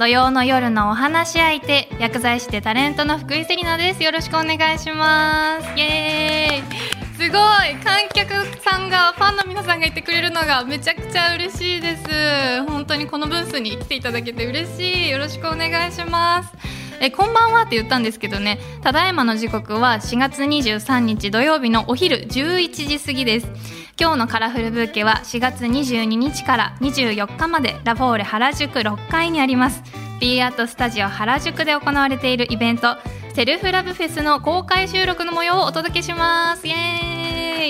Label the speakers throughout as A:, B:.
A: 土曜の夜のお話し相手薬剤師でタレントの福井セリナです。よろしくお願いします。イエーイ。すごい。観客さんがファンの皆さんがいてくれるのがめちゃくちゃ嬉しいです。本当にこのブースに来ていただけて嬉しい。よろしくお願いします。えこんばんはって言ったんですけどね。ただいまの時刻は4月23日土曜日のお昼11時過ぎです。今日のカラフルブーケは4月22日から24日までラフォーレ原宿6階にあります。B アートスタジオ原宿で行われているイベントセルフラブフェスの公開収録の模様をお届けします。イエ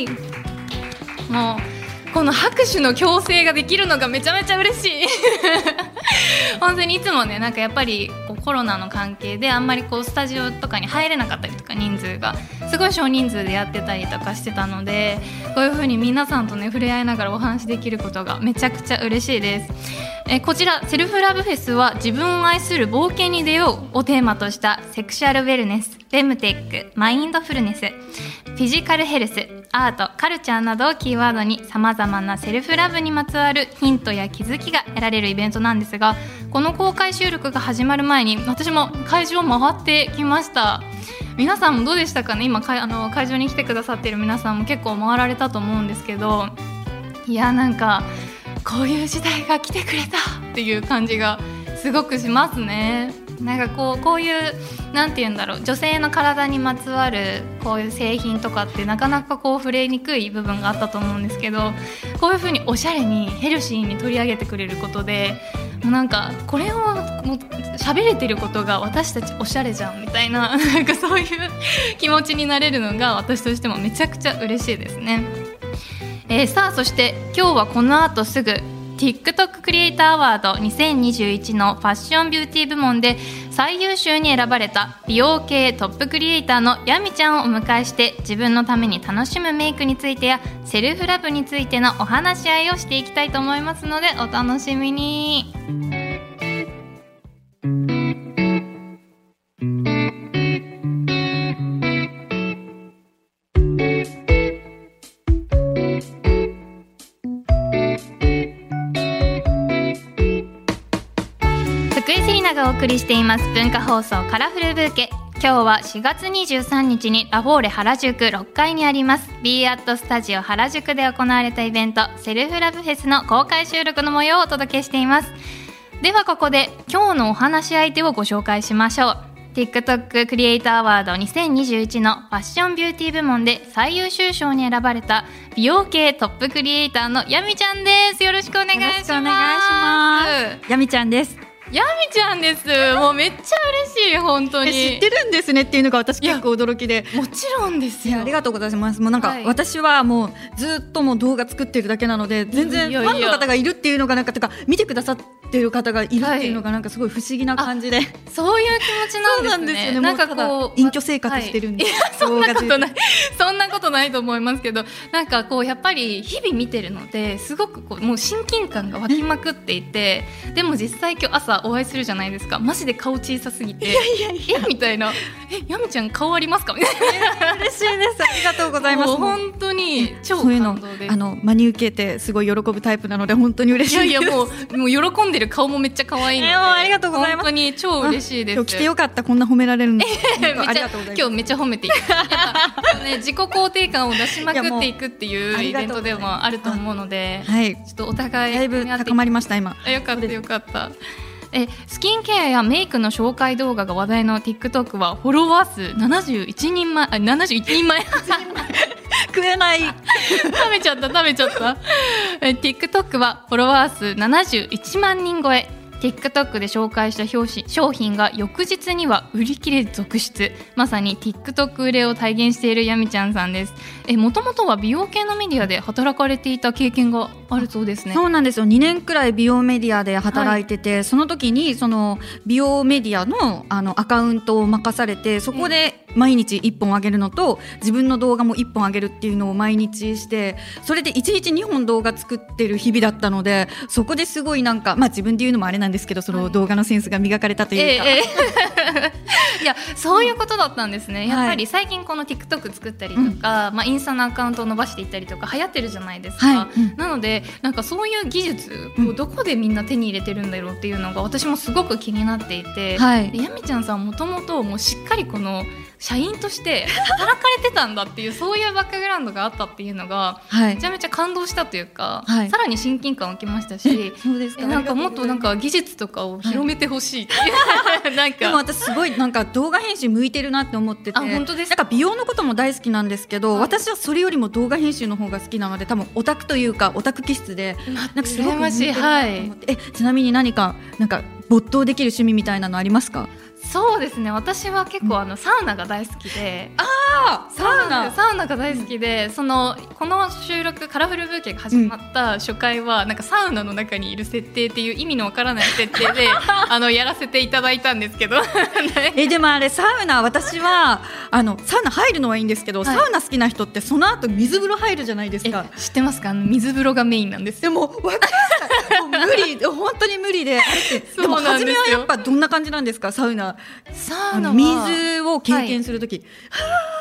A: ーイ。もうこの拍手の強制ができるのがめちゃめちゃ嬉しい。本当にいつもねなんかやっぱりこうコロナの関係であんまりこうスタジオとかに入れなかったりとか人数が。すごい少人数でやってたりとかしてたのでこういう風に皆さんとね触れ合いながらお話しできることがめちゃくちゃ嬉しいです。えこちらセルフラブフェスは自分を愛する冒険に出ようをテーマとしたセクシュアルウェルネスフェムテックマインドフルネスフィジカルヘルスアートカルチャーなどをキーワードにさまざまなセルフラブにまつわるヒントや気づきが得られるイベントなんですががこの公開収録が始まる前に私も会場を回ってきました。皆さんもどうでしたかね？今かあの会場に来てくださっている皆さんも結構回られたと思うんですけどいやなんかこういう時代が来てくれたっていう感じがすごくしますね。なんかこうこういうなんて言うんだろう女性の体にまつわるこういう製品とかってなかなかこう触れにくい部分があったと思うんですけどこういう風におしゃれにヘルシーに取り上げてくれることでもうなんかこれをもう喋れてることが私たちおしゃれじゃんみたいな なんかそういう気持ちになれるのが私としてもめちゃくちゃ嬉しいですね。えー、さあそして今日はこの後すぐ TikTok クリエイターアワード2021のファッションビューティー部門で最優秀に選ばれた美容系トップクリエイターのヤミちゃんをお迎えして自分のために楽しむメイクについてやセルフラブについてのお話し合いをしていきたいと思いますのでお楽しみに。がお送りしています文化放送カラフルブーケ今日は4月23日にラフォーレ原宿6階にあります。B アットスタジオ原宿で行われたイベントセルフラブフェスの公開収録の模様をお届けしています。ではここで今日のお話し相手をご紹介しましょう。TikTok クリエイターアワード2021のファッションビューティー部門で最優秀賞に選ばれた美容系トップクリエイターのヤミちゃんです。よろしくお願いします。お願いし
B: ます。ヤミちゃんです。
A: ヤミちゃんです。もうめっちゃ嬉しい本当に。
B: 知ってるんですねっていうのが私結構驚きで。
A: もちろんですよ。
B: ありがとうございます。もうなんか、はい、私はもうずっともう動画作ってるだけなので全然ファンの方がいるっていうのがなんかとか見てくださってる方がいるっていうのがなんかすごい不思議な感じで。はい、
A: そういう気持ちなんですね。すよね
B: なんかこう隠居生活してるんで、はい、いや
A: そんなことない。そんなことないと思いますけど、なんかこうやっぱり日々見てるのですごくこうもう親近感が湧きまくっていて、でも実際今日朝お会いするじゃないですか。マジで顔小さすぎていやいやいや。みたいな「えやみちゃん顔ありますか?」みたい
B: な。嬉しいです。ありがとうございます。
A: 本当に超感動で。
B: あの真に受けてすごい喜ぶタイプなので本当に嬉しい
A: いやいやもうもう喜んでる顔もめっちゃ可愛いので、え
B: ー、ありがとうございます。
A: 本当に超嬉しいです。
B: 今日来てよかった。こんな褒められるの。
A: ありがとうございます今日めっちゃ褒めていく。ね 自己肯定感を出しまくっていくっていうイベントでもあると思うのではい。ちょっとお互い
B: だいぶ高まりました今。
A: よかったよかったえスキンケアやメイクの紹介動画が話題の TikTok はフォロワー数71人前あ71人前。
B: 食えない。食
A: べちゃった食べちゃった。え TikTok はフォロワー数71万人超え TikTok で紹介した表紙商品が翌日には売り切れ続出。まさに TikTok 売れを体現しているやみちゃんさんです。えもともとは美容系のメディアで働かれていた経験があるそうですね。
B: そうなんですよ。2年くらい美容メディアで働いてて、はい、その時にその美容メディアのあのアカウントを任されてそこで毎日1本あげるのと自分の動画も1本あげるっていうのを毎日してそれで1日2本動画作ってる日々だったのでそこですごいなんかまあ自分で言うのもあれなんなんですけどそ
A: はい。
B: の動画のセンスが磨かれたというか、
A: ええええ。いやそういうことだったんですね。やっぱ
B: はい
A: り最近この TikTok 作ったりとか、まあ、インスタのアカウントを伸ばしていったりとか流行ってるじゃないですか、
B: はい。うん。
A: なのでなんかそういう技術
B: うん。
A: をどこでみんな手に入れてるんだろうっていうのが私もすごく気になっていて、
B: はい。
A: でやみちゃんさんもともともうしっかりこの社員として働かれてたんだっていうそういうバックグラウンドがあったっていうのが
B: はい。
A: めちゃめちゃ感動したというか、
B: はい。
A: さらに親近感を受けましたし
B: そうです
A: えなんかもっとなん
B: か
A: か技術とかを広めてほしいっていう、なん
B: でも
A: か
B: 私すごいなんか動画編集向いてるなって思ってて
A: あ本当ですか？
B: なんか美容のことも大好きなんですけど、
A: はい。
B: 私はそれよりも動画編集の方が好きなので多分オタクというかオタク気質でなんかすごく向いてるなと思って、えちなみに何かなんか没頭できる趣味みたいなのありますか？
A: そうですね。私は結構あのサウナが大好きで、
B: あ
A: サウナが大好きで、そのこの収録カラフルブーケが始まった初回は、なんかサウナの中にいる設定っていう意味のわからない設定で あのやらせていただいたんですけど。
B: えでもあれサウナ私はあのサウナ入るのはいいんですけど、
A: はい。
B: サウナ好きな人ってその後水風呂入るじゃないです
A: え
B: か
A: 知ってますか？あの水風呂がメインなんです
B: でも分か無理 本当に無理で。でも初めはやっぱどんな感じなんですか？サウナ。
A: サウナは。
B: 水を経験するとき、は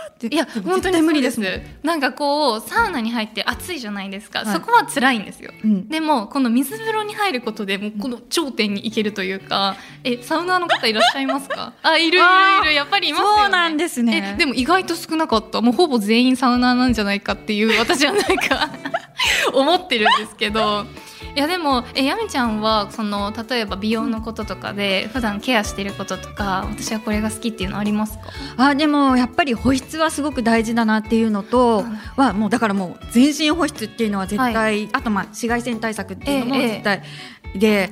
B: ーって。
A: いや本当に
B: 無理です。
A: なんかこうサウナに入って暑いじゃないですか、
B: はい。
A: そこは辛いんですよ。
B: うん。
A: でもこの水風呂に入ることでもうこの頂点に行けるというか。えサウナーの方いらっしゃいますか？あいるいるいる。やっぱりいますよね。
B: そうなんですね。
A: えでも意外と少なかった。もうほぼ全員サウナーなんじゃないかっていう私はなんか 思ってるんですけどいやでもえやみちゃんはその例えば美容のこととかで普段ケアしてることとか私はこれが好きっていうのありますか？
B: あでもやっぱり保湿はすごく大事だなっていうのと、はもうだからもう全身保湿っていうのは絶対、あとまあ紫外線対策っていうのも
A: ええ。
B: 絶対、で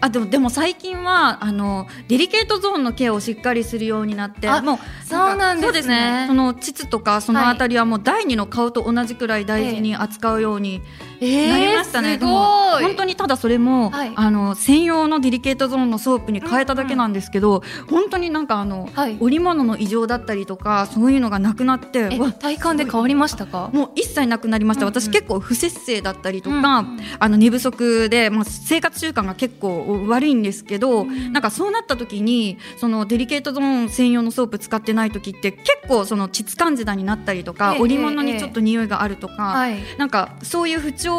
B: あでもでも最近はあのデリケートゾーンのケアをしっかりするようになって
A: あ
B: もう
A: そうなんですね。
B: そうその膣とかそのあたりはもう第二の顔と同じくらい大事に扱うように
A: え
B: なりましたね、
A: す
B: でも本当にただそれも、
A: はい。
B: あの専用のデリケートゾーンのソープに変えただけなんですけど、本当になんかあの、
A: はい。
B: おりものの異常だったりとかそういうのがなくなって
A: 体感で変わりましたか？
B: もう一切なくなりました、
A: うんうん。
B: 私結構不節制だったりとか、
A: うんうん。
B: あの寝不足で、まあ、生活習慣が結構悪いんですけど、
A: うん
B: なんかそうなった時にそのデリケートゾーン専用のソープ使ってない時って結構その膣カンジダになったりとか、
A: ええ
B: おりものにちょっと匂いがあるとか、
A: はい。
B: なんかそういう不調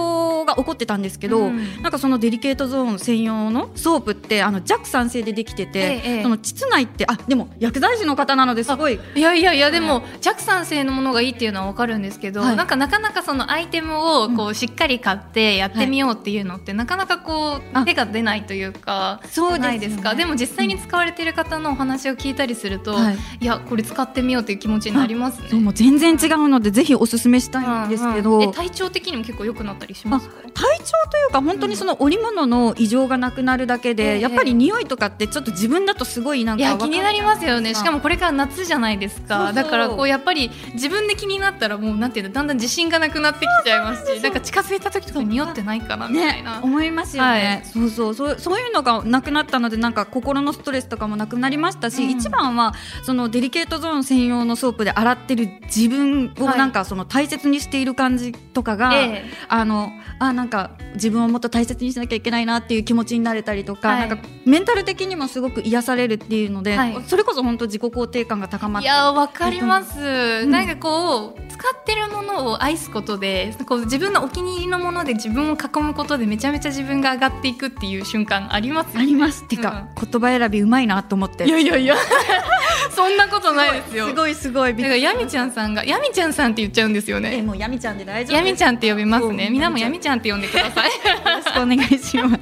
B: が起こってたんですけど、
A: うん。
B: なんかそのデリケートゾーン専用のソープってあの弱酸性でできてて、
A: ええ
B: その膣内ってあでも薬剤師の方なのですごい。
A: いやいやいやでも弱酸性のものがいいっていうのは分かるんですけど、
B: はい。
A: なんかなかなかそのアイテムをこうしっかり買ってやってみようっていうのって、なかなかこう
B: あ。
A: 手が出ないというか
B: そう
A: ないですか？でも実際に使われてる方のお話を聞いたりすると、
B: はい。
A: い、やこれ使ってみようっていう気持ちになりますね。
B: 全然違うのでぜひおすすめしたいんですけど、
A: うんうん。え体調的にも結構良くなっったりしますか
B: 体調というか本当にその織物の異常がなくなるだけで、
A: ええ
B: やっぱり匂いとかってちょっと自分だとすごいなんか
A: 気になりますよね。しかもこれから夏じゃないですか。だからこうやっぱり自分で気になったらもうなんていうのだんだん自信がなくなってきちゃいますしなんか近づいた時とか匂ってないかなみたい
B: ね
A: な、
B: 思いますよね、
A: はい。
B: そうそう。そうそういうのがなくなったのでなんか心のストレスとかもなくなりましたし、
A: うん。
B: 一番はそのデリケートゾーン専用のソープで洗ってる自分を
A: はい
B: なんかその大切にしている感じとかが、
A: ええ。
B: あのあなんか自分をもっと大切にしなきゃいけないなっていう気持ちになれたりとか,、
A: はい。
B: なんかメンタル的にもすごく癒されるっていうので、
A: はい。
B: それこそ本当自己肯定感が高まって
A: いやわかります、
B: ん。
A: なんかこう使ってるものを愛すことでこう自分のお気に入りのもので自分を囲むことでめちゃめちゃ自分が上がっていくっていう瞬間あります
B: あります。っていうか、言葉選びうまいなと思って。
A: いやいやいや。そんなことないですよ。
B: すごいすごいび
A: だからやみちゃんさんがやみちゃんさんって言っちゃうんですよ
B: え
A: ね
B: もうやみちゃんで大丈夫
A: やみちゃんって呼びますね。みんなもやみちゃんって呼んでください。
B: よろしくお願いします。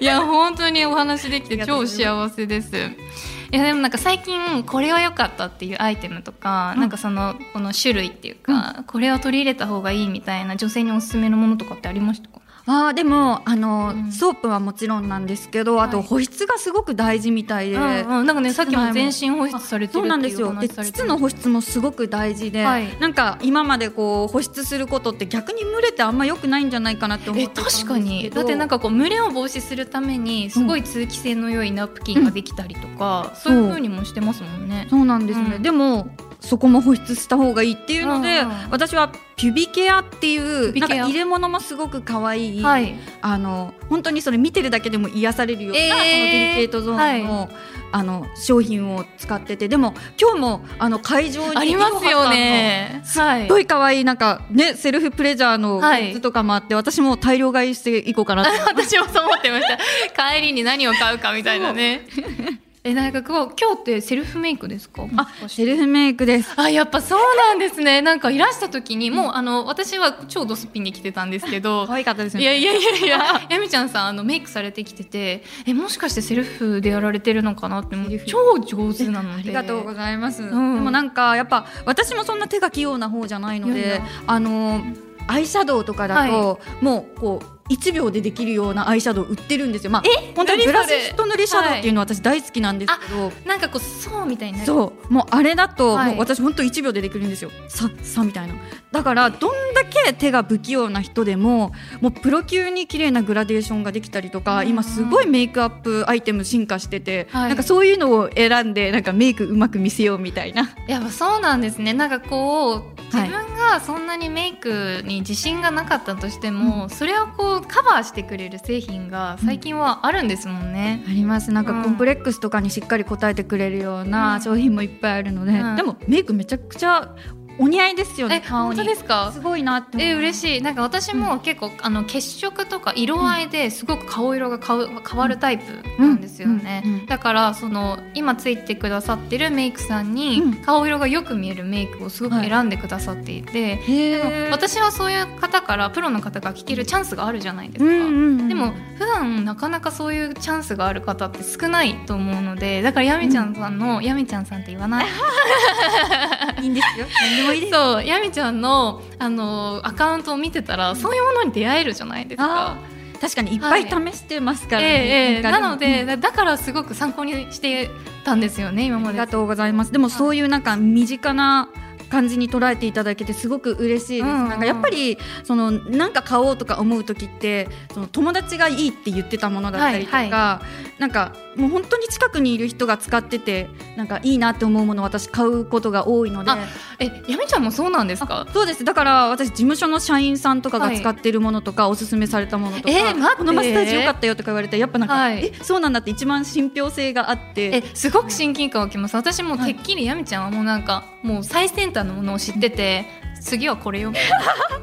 A: いや本当にお話できて超幸せです。いやでもなんか最近これは良かったっていうアイテムとか、
B: うん。
A: なんかそのこの種類っていうか、これは取り入れた方がいいみたいな女性におすすめのものとかってありましたか？
B: あーでもあの、
A: うん。
B: ソープはもちろんなんですけどあと
A: はい
B: 保湿がすごく大事みたいで、
A: うんうん、なんかねさっきも全身保湿されてる
B: そうなんですよ。で膣の保湿もすごく大事で、
A: はい。
B: なんか今までこう保湿することって逆に蒸れてあんま良くないんじゃないかなって思っ
A: え
B: てたんですけど。
A: 確かに。だってなんかこう蒸れを防止するためにすごい通気性の良いナプキンができたりとか、そういう風にもしてますもんね。
B: そう。なんですね、
A: うん。
B: でもそこも保湿した方がいいっていうので、私はピュビケアってい
A: ピ
B: うなんか入れ物もすごく可愛い、
A: はい。
B: あの本当にそれ見てるだけでも癒されるような、
A: えー。
B: このデリケートゾーンの,、あの商品を使っててでも今日もあの会場に
A: ありますよね。はい。
B: すごい可愛いなんかねセルフプレジャーのグ
A: はい。
B: ッズとかもあって、私も大量買いしていこうかな
A: 私もそう思ってました。帰りに何を買うかみたいなねえなんかこう今日ってセルフメイクですか？
B: あセルフメイクです。
A: あやっぱそうなんですね。なんかいらした時にもうあの私は超ドスピンに来てたんですけど。
B: 可愛かったですね。
A: いやいやいやいや。やみちゃんさんあのメイクされてきててえもしかしてセルフでやられてるのかなって超上手なので。
B: ありがとうございます、
A: ん。
B: でもなんかやっぱ私もそんな手が器用な方じゃないのであのアイシャドウとかだと、もうこう1秒でできるようなアイシャドウ売ってるんですよ。まあ本当にブラシスト塗りシャドウっていうのは私大好きなんですけど、
A: なんかこうそうみたいになる。
B: そう。もうあれだと、
A: はい。
B: もう私本当1秒でできるんですよ。ささみたいな。だからどんだけ手が不器用な人でももうプロ級に綺麗なグラデーションができたりとか、
A: うん
B: 今すごいメイクアップアイテム進化してて、
A: はい。
B: なんかそういうのを選んでなんかメイクうまく見せようみたいな。
A: やっぱそうなんですね。なんかこう自
B: はい。
A: 分がそんなにメイクに自信がなかったとしても、それをこうカバーしてくれる製品が最近はあるんですもんね。
B: あります。なん
A: うん。
B: かコンプレックスとかにしっかり応えてくれるよう
A: うん。
B: な商品もいっぱいあるので、
A: うん。
B: でもメイクめちゃくちゃお似合いですよね
A: え本当ですか？
B: すごいなって
A: え嬉しい。なんか私も結構、あの血色とか色合いですごく顔色が変わるタイプなんですよね、
B: うん。うん。うん
A: だからその今ついてくださってるメイクさんに、
B: うん。
A: 顔色がよく見えるメイクをすごく選んでくださっていて、
B: へ
A: でも
B: ー
A: 私はそういう方からプロの方が聞けるチャンスがあるじゃないですか、
B: うんうんうん
A: でも普段なかなかそういうチャンスがある方って少ないと思うのでだからやみちゃんさんの、やみちゃんさんって言わない？
B: いいんですよ
A: そうやみちゃんのあのアカウントを見てたらそういうものに出会えるじゃないですか。
B: あ。確かにいっぱい試してますからね、
A: ええええ。
B: か
A: なので、だだからすごく参考にしてたんですよね今まで。
B: ありがとうございます。でもそういうなんか身近な感じに捉えていただけてすごく嬉しいです、
A: うん。うん
B: なんかやっぱりそのなんか買おうとか思う時ってその友達がいいって言ってたものだったりとか、
A: はいは
B: なんかもう本当に近くにいる人が使っててなんかいいなって思うものを私買うことが多いので。
A: あえやみちゃんもそうなんですか？
B: そうです。だから私事務所の社員さんとかが使ってるものとか、おすすめされたものとか、
A: えー
B: このマッサージ良かったよとか言われてやっぱなんか、
A: はい。
B: えそうなんだって一番信憑性があって。
A: えすごく親近感湧きます。私もてっきりやみちゃんはもうなんかもう最先端のものを知ってて 次はこれよ。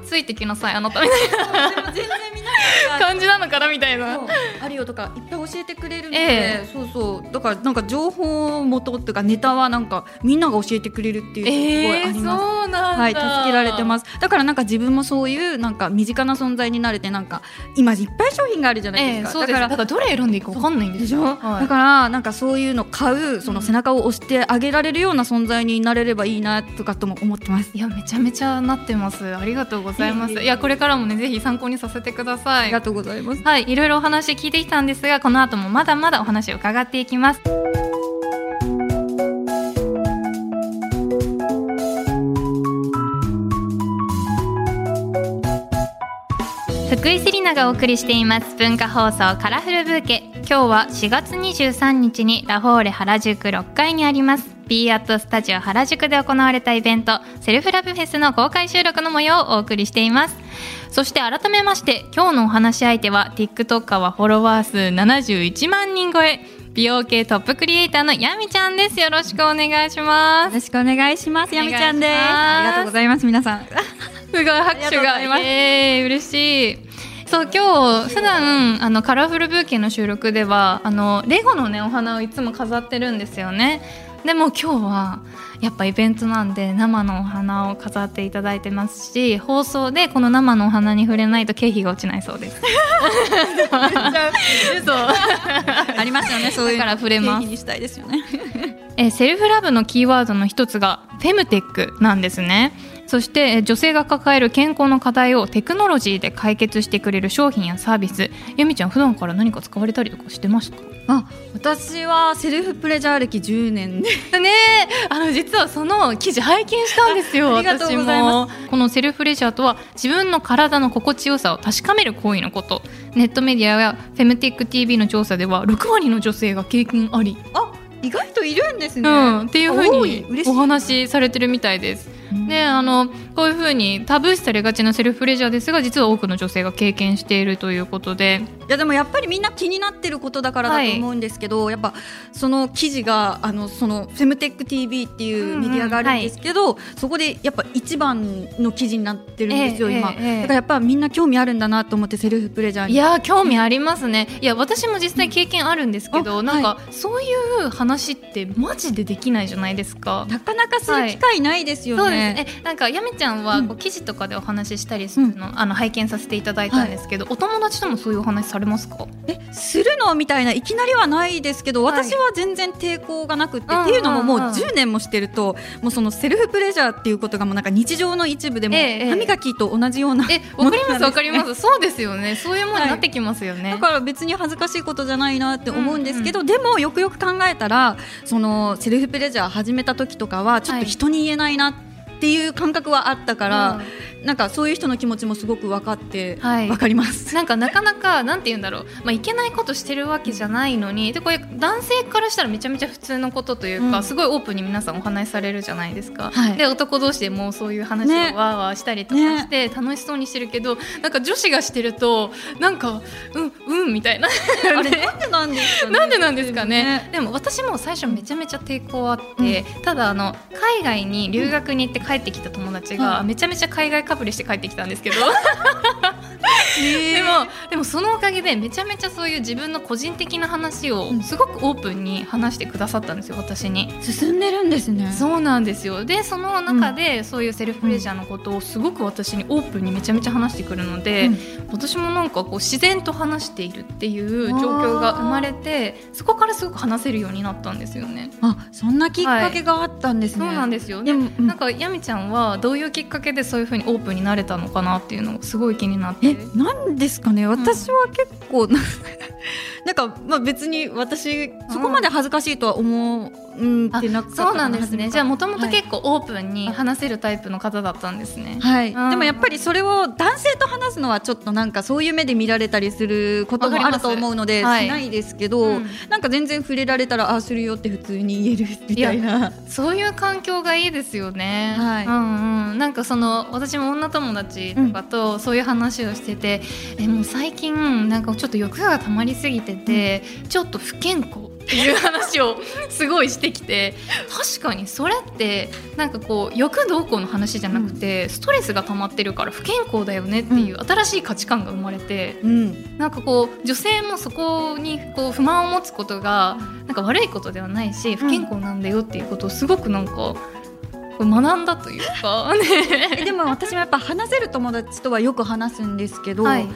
A: ついてきなさいあなたみたいな 感じなのかなみたいな。
B: あるよとかいっぱい教えてくれるので、
A: え
B: そうそう。だからなんか情報元っていうかネタはなんかみんなが教えてくれるっていうすごい
A: えー、
B: あります。
A: そうなんだ。
B: はい、助けられてます。だからなんか自分もそういうなんか身近な存在になれてなんか今いっぱい商品があるじゃない
A: ええ
B: ですか、
A: そうです。だからどれ選んでいいか分かんないんで
B: しょ、
A: はい。
B: だからなんかそういうの買うその背中を押してあげられるような存在になれればいいなとかとも思ってます。
A: いやめちゃめちゃなってます。ありがとうございます。
B: い
A: やこれからもねぜひ参考にさせてください
B: ありがとうございます。
A: はい。いろいろお話聞いてきたんですがこの後もまだまだお話を伺っていきます。福井セリナがお送りしています。文化放送カラフルブーケ。今日は4月23日にラフォーレ原宿6階にあります B アットスタジオ原宿で行われたイベントセルフラブフェスの公開収録の模様をお送りしています。そして改めまして今日のお話し相手は TikToker はフォロワー数71万人超え美容系トップクリエイターのやみちゃんです。よろしくお願いしま
B: よろしくお願いします。やみちゃんです。ありがとうございます皆さん。
A: すすごい拍手
B: が。
A: が
B: ざいます。
A: イエーイ嬉しい。そう今日普段あのカラフルブーケの収録ではあのレゴのねお花をいつも飾ってるんですよねでも今日はやっぱイベントなんで生のお花を飾っていただいてますし放送でこの生のお花に触れないと経費が落ちないそうです。そう。
B: ありますよねそういう
A: だから触れます。
B: 経費にしたいですよね。
A: えーセルフラブのキーワードの一つがフェムテックなんですねそしてえー女性が抱える健康の課題をテクノロジーで解決してくれる商品やサービス。ゆみちゃん普段から何か使われたりとかしてました？
B: あ私はセルフプレジャー歴10年で。
A: ねえ。あの実はその記事拝見したんですよ
B: ありがとうございま
A: 私も。このセルフレジャーとは自分の体の心地よさを確かめる行為のこと。ネットメディアやフェムテック TV の調査では6割の女性が経験あり。
B: あ意外といるんですね、
A: うん、っていうふうにお話しされてるみたいです。であのこういうふうにタブー視されがちなセルフプレジャーですが実は多くの女性が経験しているということで。
B: いやでもやっぱりみんな気になってることだからだと思うんですけど、やっぱその記事があのそのフェムテック TV っていうメディアがあるんですけど、そこでやっぱ一番の記事になってるんですよ、
A: ええ
B: 今、
A: ええええ。
B: だからやっぱみんな興味あるんだなと思ってセルフプレジャーに。
A: いやー興味ありますね。いや私も実際経験あるんですけど、
B: あ
A: なんか、そういう話ってマジでできないじゃないですか。
B: なかなかする機会ないですよね、
A: ね。なんかやめちゃんは
B: うん。
A: こう記事とかでお話ししたりするの,、あの拝見させていただいたんですけど、お友達ともそういうお話されますか？
B: えするの？みたいないきなりはないですけど
A: はい。
B: 私は全然抵抗がなくて、
A: うん
B: っていうのももう
A: うんうん
B: 10年もしてるともうそのセルフプレジャーっていうことがもうなんか日常の一部でも、
A: ええええ。
B: 歯磨きと同じような
A: えわかりますわかります。そうですよね。そういうものになってきますよね。
B: だから別に恥ずかしいことじゃないなって思うんですけど、でもよくよく考えたらそのセルフプレジャー始めた時とかはちょっと人に言えないなってていう感覚はあったから、なんかそういう人の気持ちもすごく分かって、
A: はい。
B: 分かります。
A: なんかなかなかなんて言うんだろう、まあ、いけないことしてるわけじゃないのに。でこれ男性からしたらめちゃめちゃ普通のことというか、
B: うん。
A: すごいオープンに皆さんお話しされるじゃないですか、
B: はい。
A: で男同士でもうそういう話を
B: ね。
A: わーわーしたりとかして楽しそうにしてるけど、なんか女子がしてるとなんかうんうんみたいな。
B: あれ なんでなんですかね。
A: なんでなんですかね。でも私も最初めちゃめちゃ抵抗あって、ただあの海外に留学に行って帰ってきた友達が、
B: うん
A: めちゃめちゃ海外かぶりして帰ってきたんですけど。でもでもそのおかげでめちゃめちゃそういう自分の個人的な話を
B: うん。
A: すごくオープンに話してくださったんですよ私に。
B: 進んでるんですね。
A: そうなんですよ。でその中でそういうセルフプレジャーのことをすごく私にオープンにめちゃめちゃ話してくるので、
B: うん。
A: 私もなんかこう自然と話しているっていう状況が生まれてそこからすごく話せるようになったんですよね。
B: あ、そんなきっかけがあったんですね。
A: そうなんですよ。
B: でも、うん。
A: なんかやみちゃんはどういうきっかけでそういうふうにオープンになれたのかなっていうのがすごい気になって。
B: え、なんですかね。私は結構な、なんかまあ別に私そこまで恥ずかしいとは思うんってな
A: そうなんですね。じゃあもともと
B: はい
A: 結構オープンに話せるタイプの方だったんですね、
B: はい、
A: うん。
B: でもやっぱりそれを男性と話すのはちょっとなんかそういう目で見られたりすることもあると思うのでしないですけど、
A: うん。
B: なんか全然触れられたらああするよって普通に言えるみたいな。
A: そういう環境がいいですよね。
B: はい。
A: うんうん、なんかその私も女友達とかとそういう話をしてて、えもう最近なんかちょっと欲が溜まりすぎてて、ちょっと不健康っていう話をすごいしてきて確かにそれってなんかこう欲どうこうの話じゃなくて、ストレスが溜まってるから不健康だよねっていう新しい価値観が生まれて。
B: うん。
A: なんかこう女性もそこにこう不満を持つことがなんか悪いことではないし不健康なんだよっていうことをすごくなんか学んだというか
B: でも私もやっぱ話せる友達とはよく話すんですけど、
A: はい、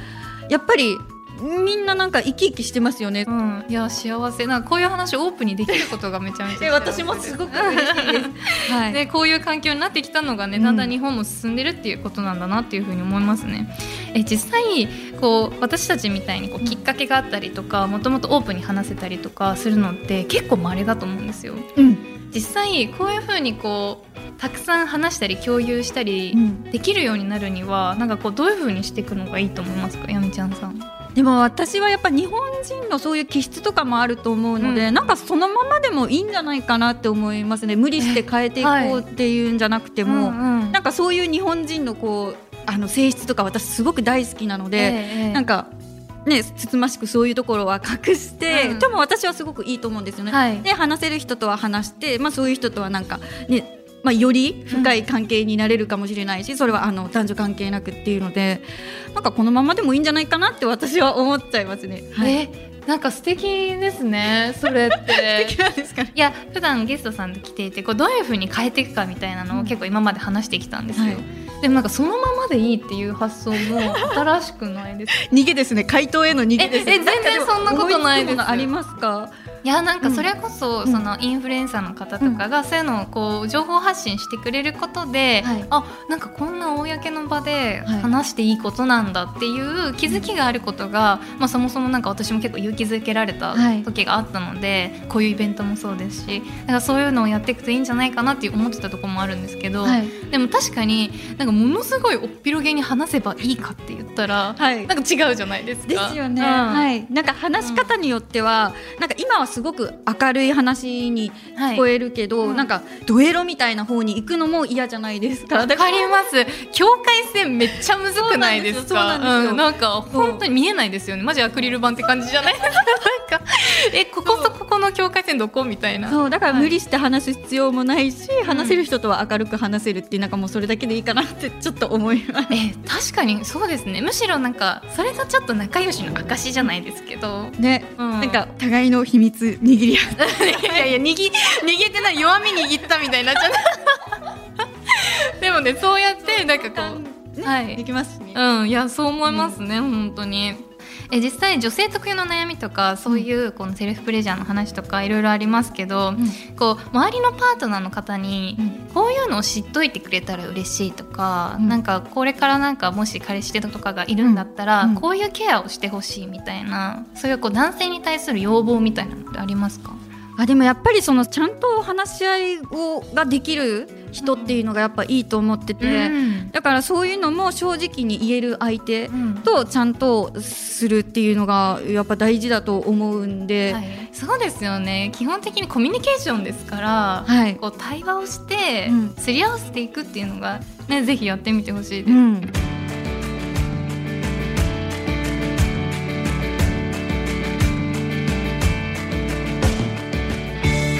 B: やっぱりみんななんか生き生きしてますよね
A: う。ん、いや幸せなこういう話をオープンにできることがめちゃめち
B: で
A: ゃ
B: 私もすごく嬉しいです。はい。
A: でこういう環境になってきたのがね
B: うん
A: だんだん日本も進んでるっていうことなんだなっていうふうに思いますね。え実際こう私たちみたいにこうきっかけがあったりとかもともとオープンに話せたりとかするのって結構稀だと思うんですよ。
B: うん
A: 実際こういうふうにこうたくさん話したり共有したり
B: うん。
A: できるようになるにはなんかこうどういうふうにしていくのがいいと思いますか？やみちゃんさん。
B: でも私はやっぱ日本人のそういう気質とかもあると思うので、
A: うん。
B: なんかそのままでもいいんじゃないかなって思いますね。無理して変えていこうっていうんじゃなくても、
A: うんうん。
B: なんかそういう日本人のこうあの性質とか私すごく大好きなので、
A: ええ。
B: なんかねつつましくそういうところは隠して、
A: うん。
B: でも私はすごくいいと思うんですよね。
A: はい。
B: で話せる人とは話して、まあ、そういう人とはなんかねまあ、より深い関係になれるかもしれないし、それはあの男女関係なくっていうのでなんかこのままでもいいんじゃないかなって私は思っちゃいますね。はい、
A: えなんか素敵ですねそれって。いや普段ゲストさんと来ていてこうどういうふうに変えていくかみたいなのを結構今まで話してきたんですよ、
B: はい。
A: でもなんかそのままでいいっていう発想も新しくないですか？
B: 逃げですね。回答への逃げです。
A: ええ全然そんなことないです。
B: ありますか？
A: いやなんかそれこそ、
B: うん。
A: そのインフルエンサーの方とかがそういうのをこう情報発信してくれることで、
B: はい。
A: あなんかこんな公の場で
B: はい。
A: 話していいことなんだっていう気づきがあることが、まあ、そもそもなんか私も結構勇気づけられた
B: はい。
A: 時があったので、こういうイベントもそうですしだからそういうのをやっていくといいんじゃないかなって思ってたところもあるんですけど、
B: はい。
A: でも確かになんかものすごいおっぴろげに話せばいいかって言ったら、
B: はい。
A: なんか違うじゃないですか。
B: ですよね、
A: うん。
B: はい。なんか話し方によっては、なんか今はすごく明るい話に聞こえるけど、
A: はい。うん
B: なんかドエロみたいな方に行くのも嫌じゃないですか。
A: わかります。境界線めっちゃむずくないですか？
B: なん
A: か本当に見えないですよね。マジアクリル板って感じじゃない？なんかえこことここの境界線どこ？みたいな。
B: そうだから
A: はい。
B: 無理して話す必要もないし、話せる人とは明るく話せるっていうなんかもうそれだけでいいかなってちょっと思います。
A: え確かにそうですね。むしろなんかそれがちょっと仲良しの証じゃないですけど、
B: ね、
A: うん。
B: なんか互いの秘密握り合う。
A: いやいや握握ってない弱み握ったみたいになっちゃった でもねそうやってなんかこう、はい
B: できますしね。
A: うんいやそう思いますね、本当にえ実際女性特有の悩みとかそういうこのセルフプレジャーの話とかいろいろありますけど、こう周りのパートナーの方に、こういうのを知っといてくれたら嬉しいとか、
B: うん。
A: なんかこれからなんかもし彼氏とかがいるんだったら、
B: うん。うん
A: こういうケアをしてほしいみたいなそういうこう男性に対する要望みたいなのってありますか？
B: あでもやっぱりそのちゃんと話し合いをができる人っていうのがやっぱいいと思ってて、
A: うん。
B: だからそういうのも正直に言える相手
A: うん。
B: とちゃんとするっていうのがやっぱ大事だと思うんで、
A: はい、そうですよね。基本的にコミュニケーションですから、
B: はい。
A: こう対話をして
B: うん。
A: すり合わせていくっていうのが、ね、ぜひやってみてほしいです。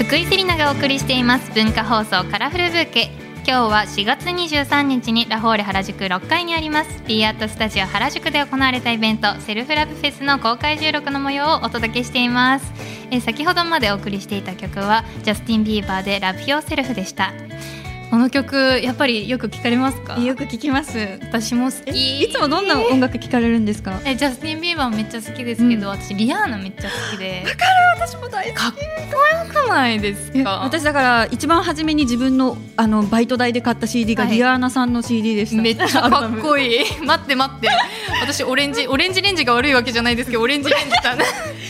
A: 福井セリナがお送りしています文化放送カラフルブーケ。今日は4月23日にラフォーレ原宿6階にあります。ピーアートスタジオ原宿で行われたイベント self love フェスの公開収録の模様をお届けしています。え先ほどまでお送りしていた曲はジャスティン・ビーバーで Love Yourself でした。この曲やっぱりよく聞かれますか？
B: よく聞きます。
A: 私も好
B: え
A: き
B: いつもどんな音楽聞かれるんですか？
A: えジャスティン・ビーバーめっちゃ好きですけど、
B: うん。
A: 私リアーナめっちゃ好きで。
B: 私も大
A: かっこよくないです
B: え
A: か
B: 私だから一番初めに自分のあのバイト代で買った CD が
A: はい。
B: リアーナさんの CD でした、
A: めっちゃかっこいい。待って待って。私オレンジオレンジレンジが悪いわけじゃないですけどオレンジレンジさん
B: い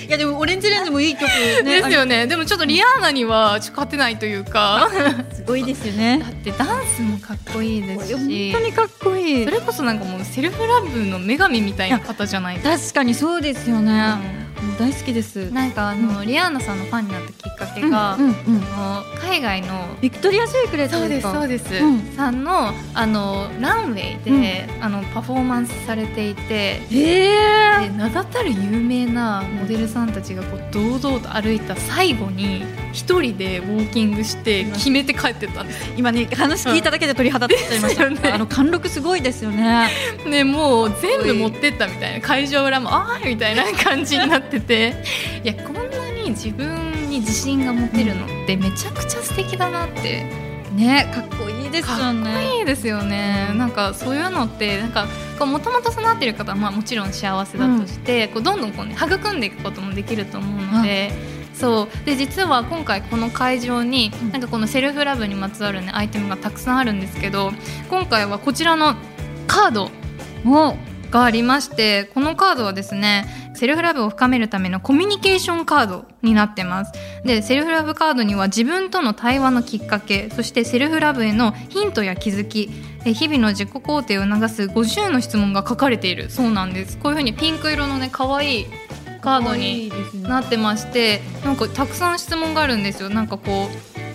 B: やでもオレンジレンジもいい曲ね。
A: ですよね。でもちょっとリアーナにはちょっと勝てないというか。
B: すごいですよね
A: だってダンスもかっこいいです
B: 本
A: し
B: 当にかっこいい。
A: それこそなんかもうセルフラブの女神みたいな方じゃないです
B: 確かにそうですよね、う大好きです。
A: うんなん。かあの、リアーナさんのファンになったきっかけが、
B: うんうんうん。
A: あの海外の
B: ビクトリア・シークレット
A: そうですそうです、
B: うん
A: さんのあのランウェイで、あのパフォーマンスされていて
B: へえ
A: で名だたる有名なモデルさんたちがこう堂々と歩いた最後に一人でウォーキングして決めて帰ってったんです
B: 今ね話聞いただけで鳥肌立っちゃいました、
A: ね
B: あの貫禄すごいですよね。
A: ねもう全部持ってったみたいな。会場裏もあーみたいな感じになってていやこんなに自分に自信が持てるのってめちゃくちゃ素敵だなって。
B: ねかっこいいです
A: かっ
B: よね
A: いいですよね。なんかそういうのってなんかもともと備わってる方はまあもちろん幸せだとして、こうどんどんこう、ね、育んでいくこともできると思うので。そう。で実は今回この会場に
B: うん。
A: なんかこのセルフラブにまつわる、ね、アイテムがたくさんあるんですけど今回はこちらのカード。
B: も
A: がありましてこのカードはですねセルフラブを深めるためのコミュニケーションカードになってます。でセルフラブカードには自分との対話のきっかけそしてセルフラブへのヒントや気づきえ日々の自己肯定を促す50の質問が書かれている。そうなんです。こういう風にピンク色のね可愛いカードになってましてなんかたくさん質問があるんですよ。なんかこう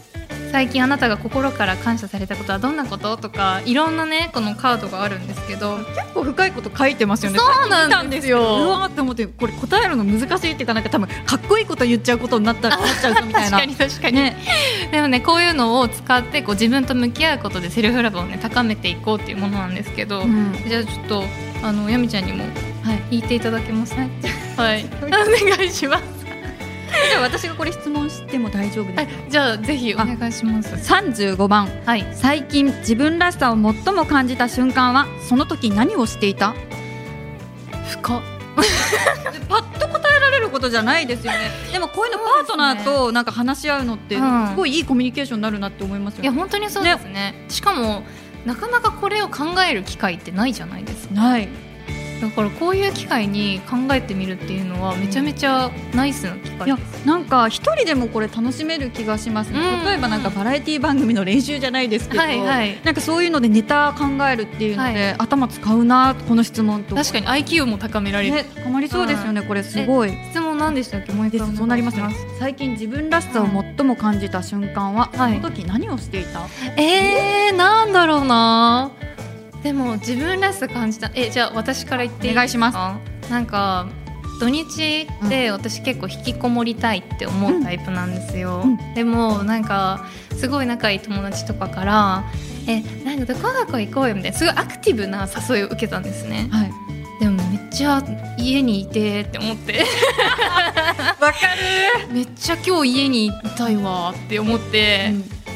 A: 最近あなたが心から感謝されたことはどんなこと？とかいろんなねこのカードがあるんですけど。
B: 結構深いこと書いてますよね。
A: そうなんですよ。
B: うわーって思ってこれ答えるの難しいっていうかなんか多分かっこいいこと言っちゃうことになったなっちゃうかみたい
A: 確
B: な
A: かに確かに、
B: ね。
A: でもねこういうのを使ってこう自分と向き合うことでセルフラブをね高めていこうっていうものなんですけど、
B: うん。
A: じゃあちょっとあのやみちゃんにも
B: はい
A: 言っていただけますかはい、お願いします
B: じゃあ私がこれ質問しても大丈夫ですか？
A: じゃあぜひお願いします。
B: 35番。
A: はい。
B: 最近自分らしさを最も感じた瞬間はその時何をしていた？
A: 深。っ
B: パッと答えられることじゃないですよね。でもこういうのパートナーとなんか話し合うのって
A: うん。
B: すごいいいコミュニケーションになるなって思いますよ
A: いや
B: ね
A: 本当にそうですね。しかもなかなかこれを考える機会ってないじゃないですか。
B: ない
A: だからこういう機会に考えてみるっていうのはめちゃめちゃナイスな機
B: いや
A: 会です。
B: なんか一人でもこれ楽しめる気がしますね、
A: うん。
B: 例えばなんかバラエティ番組の練習じゃないですけど、
A: はいはい。
B: なんかそういうのでネタ考えるっていうので、
A: はい。
B: 頭使うなこの質問と
A: 確かに IQ も高められる、
B: ね、高まりそうですよね、これすごい。
A: 質問何でしたっけ？もう一回
B: そうなりますね。最近自分らしさを最も感じた瞬間は、
A: はい。
B: その時何をしていた、
A: えー、なんだろうなでも自分らしさ感じた。えじゃあ私から言って
B: お願いします。
A: すなんか土日って私結構引きこもりたいって思うタイプなんですよ、
B: うん。
A: でもなんかすごい仲いい友達とかから「えなんかどこどこ行こうよ」みたいな。すごいアクティブな誘いを受けたんですね。
B: はい。
A: でもめっちゃ家にいてって思って。
B: わか
A: めっちゃ今日家にいたいわって思って、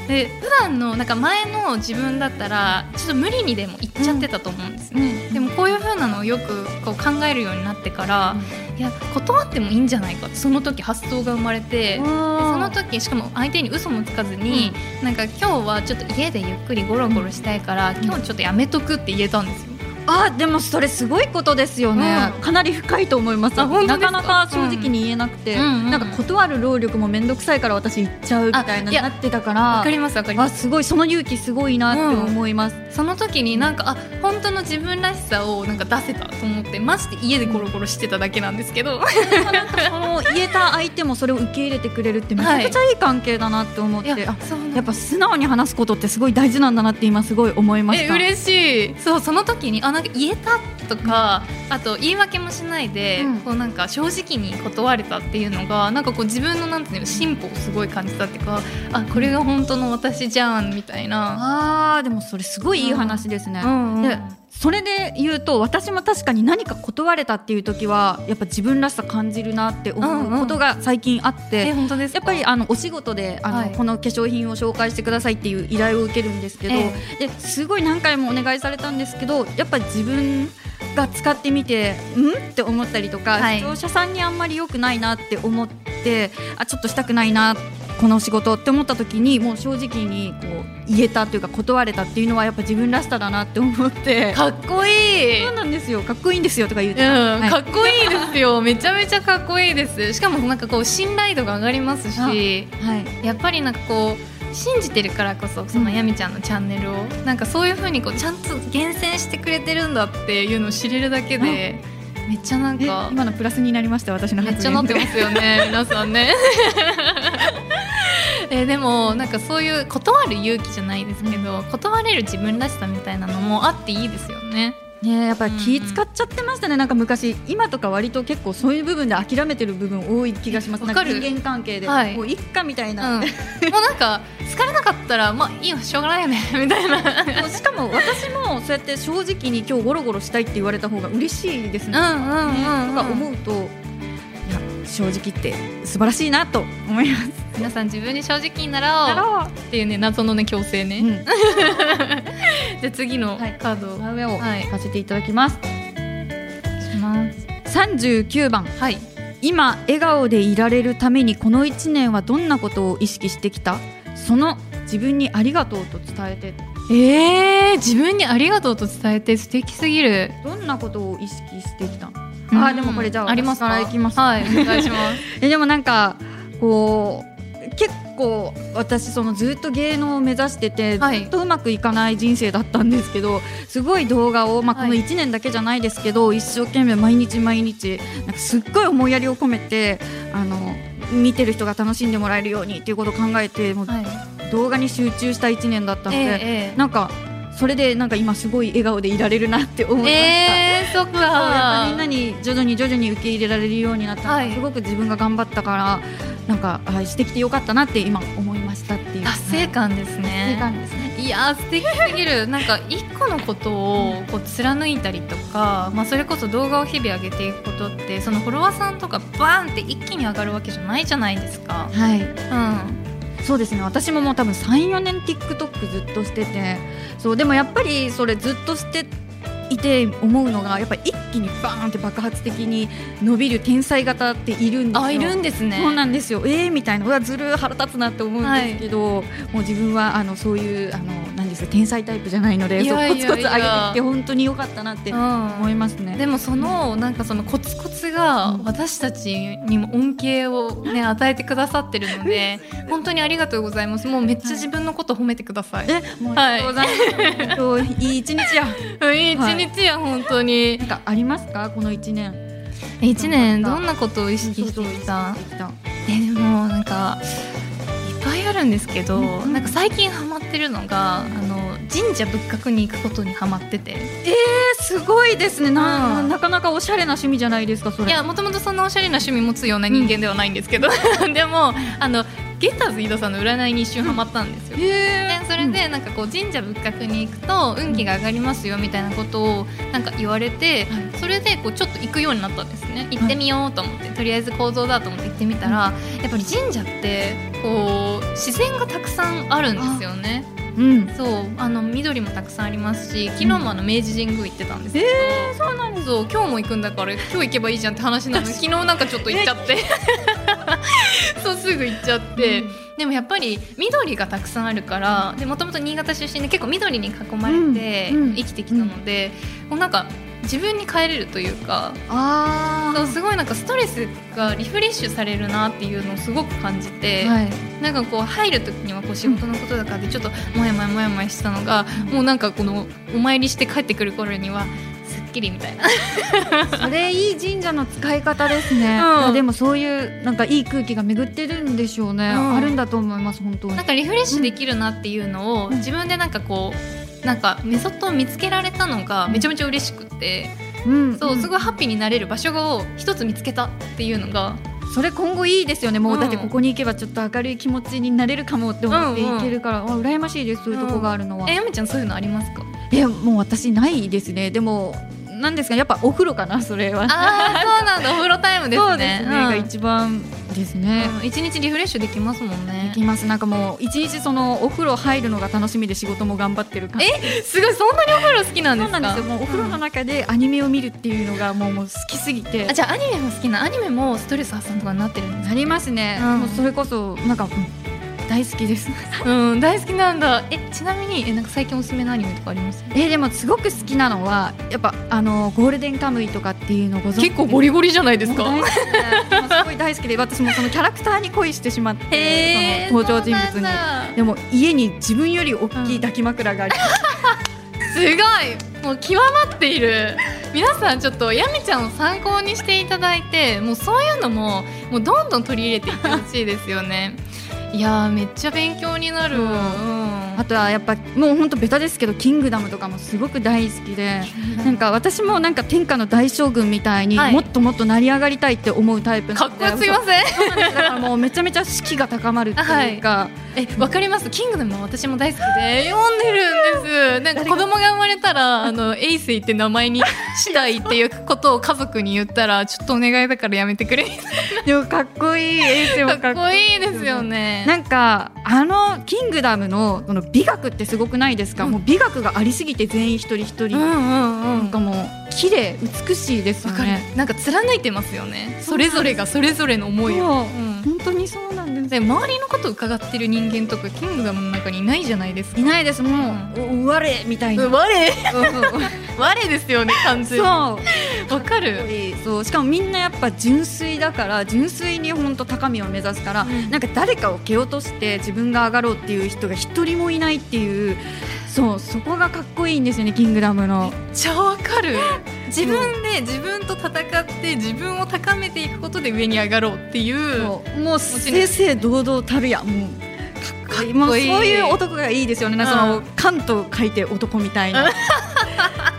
A: で普段のなんか前の自分だったらちょっと無理にでも行っちゃってたと思うんですね、
B: うん。
A: でもこういう風なのをよくこう考えるようになってから、いや断ってもいいんじゃないかってその時発想が生まれて。でその時しかも相手に嘘もつかずに、なんか今日はちょっと家でゆっくりゴロゴロしたいから、
B: ん。
A: 今日ちょっとやめとくって言えたんですよ。
B: あでもそれすごいことですよね、
A: うん。
B: かなり深いと思います。なかなか正直に言えなくて、
A: うんうんうん。
B: なんか断る労力も面倒くさいから私行っちゃうみたいななってたか
A: わ
B: ら
A: かりますわかりま
B: あ
A: す。
B: すごいその勇気すごいなって思います、
A: その時になんかあ本当の自分らしさをなんか出せたと思ってマジで家でゴロゴロしてただけなんですけど。
B: なんかその言えた相手もそれを受け入れてくれるってめちゃくちゃい。い関係だなって思って、
A: いや
B: やっぱ素直に話すことってすごい大事なんだなって今すごい思いました。
A: え嬉しい。そうその時にあなんか言えたとか、あと言い訳もしないで、
B: うん。
A: こうなんか正直に断れたっていうのがなんかこう自分のなんていうの進歩をすごい感じたっていうかあこれが本当の私じゃんみたいな。
B: あーでもそれすごいいい話ですね、
A: うんうん
B: でそれで言うと私も確かに何か断れたっていう時はやっぱ自分らしさ感じるなって思うことが最近あって、
A: え本当ですか？
B: やっぱりあのお仕事であの、
A: はい。
B: この化粧品を紹介してくださいっていう依頼を受けるんですけど、
A: え
B: ですごい何回もお願いされたんですけどやっぱり自分が使ってみてん？って思ったりとか、
A: はい。
B: 視聴者さんにあんまり良くないなって思ってあちょっとしたくないなこの仕事って思った時にもう正直にこう言えたというか断れたっていうのはやっぱ自分らしさだなって思って。
A: かっこいい。
B: そうなんですよ。かっこいいんですよとか言う
A: うん、
B: て、はい。
A: かっこいいですよ。めちゃめちゃかっこいいです。しかもなんかこう信頼度が上がりますし
B: はい。
A: やっぱりなんかこう信じてるからこそそのやみちゃんのチャンネルを、なんかそういう風にこうちゃんと厳選してくれてるんだっていうのを知れるだけで、めっちゃなん
B: え
A: か
B: 今のプラスになりました私の
A: めっちゃなってますよね 皆さんね。えでもなんかそういう断る勇気じゃないですけど、断れる自分らしさみたいなのもあっていいですよね
B: ねやっぱり気使っちゃってましたね、なんか昔今とか割と結構そういう部分で諦めてる部分多い気がします。
A: わかる。
B: なん人間関係で、
A: はい。
B: もういっかみたい
A: うん、
B: な、
A: もうなんか疲れなかったらまあいいよしょうがないよね みたいな。
B: しかも私もそうやって正直に今日ゴロゴロしたいって言われた方が嬉しいですね。
A: うんうんうんうん。
B: ねとか思うと正直って素晴らしいなと思います。
A: 皆さん自分に正直になろうっていうね謎のね強制ね、
B: うん、
A: じゃあ次の
B: はい。
A: カード。を
B: 真上を
A: はい。
B: 引かせていただきます。
A: します。
B: 39番。
A: はい。
B: 今笑顔でいられるためにこの1年はどんなことを意識してきた？その自分にありがとうと伝えて。
A: えー、自分にありがとうと伝えて素敵すぎる。
B: どんなことを意識してきた？
A: うん
B: あでもこれじゃあ
A: ありますか？
B: らいきます。
A: はいお願いします。
B: えでもなんかこう結構私そのずっと芸能を目指してて、
A: はい。
B: ずっとうまくいかない人生だったんですけどすごい動画を、まあ、
A: はい。
B: この1年だけじゃないですけど、一生懸命毎日毎日なんかすっごい思いやりを込めてあの見てる人が楽しんでもらえるようにっていうことを考えてもう
A: はい。
B: 動画に集中した1年だったので、
A: えええ。
B: なんかそれでなんか今すごい笑顔でいられるなって思いました。
A: えー、そっか。
B: みんなに徐々に徐々に受け入れられるようになった、
A: はい。
B: すごく自分が頑張ったからなんかあしてきてよかったなって今思いましたっていう。
A: 達成感です
B: 達成
A: ね
B: 感ですね。
A: いやー素敵すぎる。なんか一個のことをこう貫いたりとか、まあ、それこそ動画を日々上げていくことってそのフォロワーさんとかバーンって一気に上がるわけじゃないじゃないですか。
B: はい。
A: うん
B: そうですね。私ももう多分34年 TikTok ずっとしてて。そうでもやっぱりそれずっとしていて思うのがやっぱり一気にバーンって爆発的に伸びる天才型っているんですよ。
A: あいるんですね。
B: そうなんですよ。えー、みたいな。うわずる腹立つなって思うんですけど、もう自分はあのそういうあの何ですか天才タイプじゃないので
A: いやいやいや。
B: そうコツコツ上げてきて本当に良かったなって
A: うん
B: 思いますね。
A: でもそのなんかそのコツコツが
B: うん。
A: 私たちにも恩恵をね与えてくださってるので 本当にありがとうございます。もうめっちゃ自分のこと褒めてください。
B: えもうありがとうございます。今日いい一日や。
A: いい一日や本当に。
B: なんかありますか？この一年。
A: 1年どんなことを意識してきた？えでもなんかいっぱいあるんですけど、
B: うん
A: なんか最近ハマってるのがあの神社仏閣に行くことにハマってて。
B: えー、すごいですね。な
A: うん。
B: なかなかおしゃれな趣味じゃないですかそれ。
A: いやもともとそんなおしゃれな趣味持つような人間ではないんですけど、でもあのゲッターズ飯田さんの占いに一瞬ハマったんですよ。
B: へ
A: でそれでなんかこう神社仏閣に行くと運気が上がりますよみたいなことをなんか言われて、
B: はい。
A: それでこうちょっと行くようになったんですね。行ってみようと思って、とりあえず行動だと思って行ってみたら、やっぱり神社ってこう自然がたくさんあるんですよね。
B: うん。
A: そうあの緑もたくさんありますし昨日もあの明治神宮行ってたんですけど、
B: そうなんです。
A: そう今日も行くんだから今日行けばいいじゃんって話なのに昨日なんかちょっと行っちゃって そうすぐ行っちゃって、でもやっぱり緑がたくさんあるからでもともと新潟出身で結構緑に囲まれて
B: うん。うん。
A: 生きてきたので、もうなんか自分に帰れるというか
B: あ
A: そうすごいなんかストレスがリフレッシュされるなっていうのをすごく感じて、
B: はい。
A: なんかこう入る時にはこう仕事のことだからでちょっともやもやもやもやしてたのが、もうなんかこのお参りして帰ってくる頃にはきりみたいな。
B: それいい神社の使い方ですね、
A: ん。
B: いやでもそういうなんかいい空気が巡ってるんでしょうね、
A: うん。
B: あるんだと思います本当に。
A: なんかリフレッシュできるなっていうのを自分でなんかこうなんかメソッドを見つけられたのがめちゃめちゃ嬉しくって、
B: うん
A: そうすごいハッピーになれる場所を一つ見つけたっていうのが。
B: それ今後いいですよね。もう、
A: うん。
B: だってここに行けばちょっと明るい気持ちになれるかもって思って
A: うんうん
B: 行けるから、あ羨ましいですそういうとこがあるのは、
A: えやめちゃんそういうのありますか？
B: いやもう私ないですね。でもなんですかやっぱお風呂かなそれは。
A: ああそうなんだ。お風呂タイムですね。
B: そうですね、が一番ですね、
A: うん。一日リフレッシュできますもん
B: で
A: ね
B: きます。なんかもう一日そのお風呂入るのが楽しみで仕事も頑張ってる感じ。
A: え？すごい。そんなにお風呂好きなんですか？
B: そうなんですよ。もうお風呂の中でアニメを見るっていうのがもうもう好きすぎて。
A: あじゃあアニメも好きなアニメもストレス発散とかになってるんです
B: なりますね、
A: うん。
B: もうそれこそなんか、うん大好きです。
A: うん大好きなんだ。えちなみにえなんか最近おすすめのアニメとかあります？
B: えでもすごく好きなのはやっぱあのゴールデンカムイとかっていうのご存知？
A: 結構ゴリゴリじゃないですか？
B: すごい大好きで私もそのキャラクターに恋してしまってその登場人物に。でも家に自分より大きい抱き枕があり、
A: すごい。もう極まっている。皆さんちょっとやみちゃんを参考にしていただいてもうそういうのももうどんどん取り入れていってほしいですよねいやーめっちゃ勉強になる、
B: そう
A: うん。
B: あとはやっぱもう本当ベタですけどキングダムとかもすごく大好きでなんか私もなんか天下の大将軍みたいに
A: はい。
B: もっともっと成り上がりたいって思うタイプな
A: かっ
B: の
A: こよすぎません。
B: だからもうめちゃめちゃ士気が高まるっていうか、
A: えわかります？キングダムも私も大好きで。読んでるんです。なんか子供が生まれたら あのエイセイって名前にしたいっていうことを家族に言ったらちょっとお願いだからやめてくれ
B: でもかっこいい。エースも
A: かっこいい。ですよね。
B: なんかあのキングダムのこの美学ってすごくないですか、
A: うん。
B: もう美学がありすぎて全員一人一人、
A: うんうんうん
B: なんかもう綺麗美しいですよね。
A: なんか貫いてますよね。それぞれがそれぞれの思いを、
B: う
A: ん
B: 本当にそうなんです。
A: で周りのことを伺ってる人間とかキングダムの中にいないじゃないですか。
B: いないです。もう、お我みたいな、
A: うん我。我ですよね完全に。わ
B: そう。
A: かる。
B: そう。しかもみんなやっぱ純粋だから純粋に本当高みを目指すから、
A: うん。
B: なんか誰かを蹴落として自分が上がろうっていう人が一人もいないっていうそうそこがかっこいいんですよねキングダムの。
A: 超わかる。自分で自分と戦って自分を高めていくことで上に上がろうっていう
B: もう正々堂々たるやもうかっこいい。そういう男がいいですよね、なんかその関と書いて男みたいな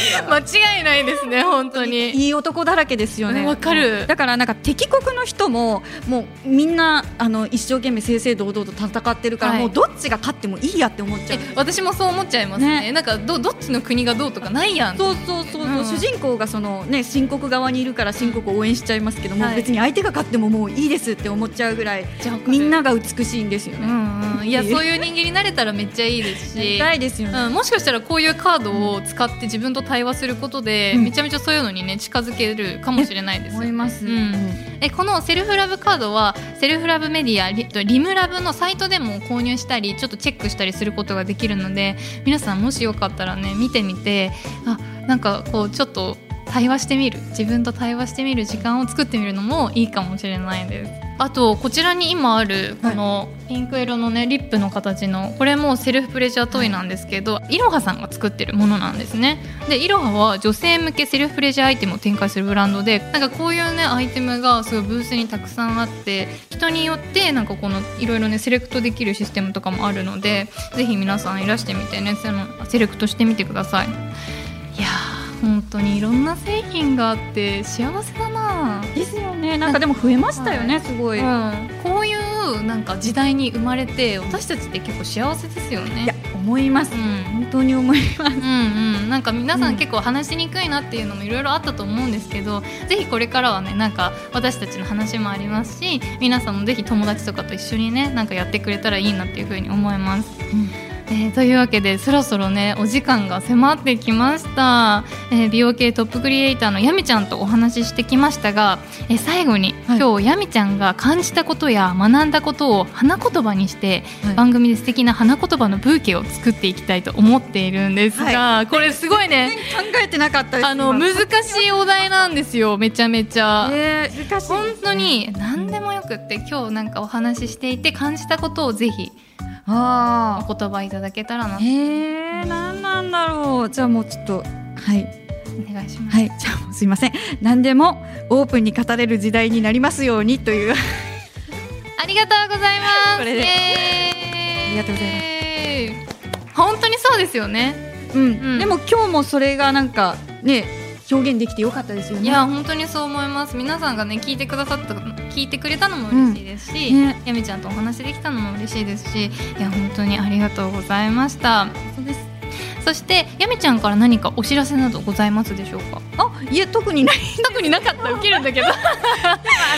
A: 間違いないですね本当に。
B: いい男だらけですよね。
A: わかる。
B: だからなんか敵国の人ももうみんなあの一生懸命正々堂々と戦ってるから、
A: はい。
B: もうどっちが勝ってもいいやって思っちゃう。
A: え私もそう思っちゃいますね。
B: ね。
A: なんかどどっちの国がどうとかないやん。
B: そうそうそうそう、
A: うん。
B: 主人公がそのね新国側にいるから新国を応援しちゃいますけども、
A: はい。
B: 別に相手が勝ってももういいですって思っちゃうぐらいみんなが美しいんですよ
A: う
B: ね。
A: んうんいやそういう人間になれたらめっちゃいいですし。
B: 大ですよね。
A: うん、もしかしたらこういうカードを使って自分と対話することで、
B: うん。
A: めちゃめちゃそういうのにね近づけるかもしれないです。
B: 思います。
A: うん。えこの self love カードは self love メディアリリムラブのサイトでも購入したりちょっとチェックしたりすることができるので皆さんもしよかったらね見てみて。あなんかこうちょっと対話してみる。自分と対話してみる時間を作ってみるのもいいかもしれないです。あとこちらに今あるこのピンク色のねリップの形のこれも self pleasure toy なんですけど、いろはさんが作ってるものなんですね。でいろはは女性向け self pleasure アイテムを展開するブランドでなんかこういうねアイテムがすごいブースにたくさんあって人によってなんかこのいろいろねセレクトできるシステムとかもあるのでぜひ皆さんいらしてみてねそのセレクトしてみてください。いやー本当にいろんな製品があって幸せだな。
B: ですよね。なんかでも増えましたよね、
A: は
B: すごい、
A: うん、こういうなんか時代に生まれて私たちって結構幸せですよね。
B: いや思います、
A: うん。
B: 本当に思います。
A: うんうん、なんか皆さ
B: うん
A: ん結構話しにくいなっていうのもいろいろあったと思うんですけど、ぜひこれからはねなんか私たちの話もありますし皆さんもぜひ友達とかと一緒にねなんかやってくれたらいいなっていうふうに思います。えーというわけでそろそろねお時間が迫ってきました、えー美容系トップクリエイターのやみちゃんとお話ししてきましたが、えー最後に、
B: はい。
A: 今日やみちゃんが感じたことや学んだことを花言葉にして、
B: はい。
A: 番組で素敵な花言葉のブーケを作っていきたいと思っているんですが、これすごいね
B: 考えてなかった
A: あの
B: 今
A: 難しいお題なんですよめちゃめちゃ。
B: えー、難しい
A: 本当に何でもよくって今日なんかお話ししていて感じたことをぜひ
B: あ
A: お言葉いただけたらな
B: え何なんだろう。じゃあもうちょっとはい。
A: お願いします。
B: はい。じゃあすいません。何でもオープンに語れる時代になりますようにという。
A: ありがとうございます。
B: これで。ありがとうござい
A: ます。本当にそうですよね。
B: うん、
A: うん。
B: でも今日もそれがなんかね表現できてよかったですよね。
A: いや本当にそう思います。皆さんがね聞いてくださった聞いてくれたのも嬉しいですし、
B: うん。ね。
A: やみちゃんとお話できたのも嬉しいですし、いや本当にありがとうございました。
B: そうです
A: そしてやみちゃんから何かお知らせなどございますでしょうか？
B: あいえ特にない。
A: 特になかった。受けるんだけど、
B: あ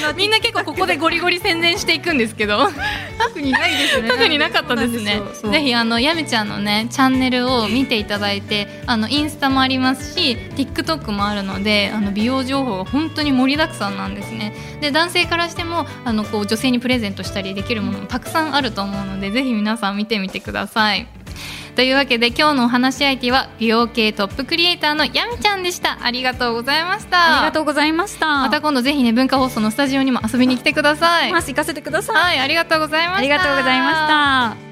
B: の
A: みんな結構ここでゴリゴリ宣伝していくんですけど。
B: 特にないですね。
A: 特になかったですね。ぜひあのやみちゃんのねチャンネルを見ていただいてあのインスタもありますし TikTok もあるのであの美容情報が本当に盛りだくさんなんですね。で男性からしてもあのこう女性にプレゼントしたりできるものもたくさんあると思うのでぜひ皆さん見てみてくださいというわけで今日のお話し相手は美容系トップクリエイターのやみちゃんでした。ありがとうございました。
B: ありがとうございました
A: また今度ぜひね文化放送のスタジオにも遊びに来てください。
B: 行かせてください。
A: はいありがとうございました。
B: ありがとうございました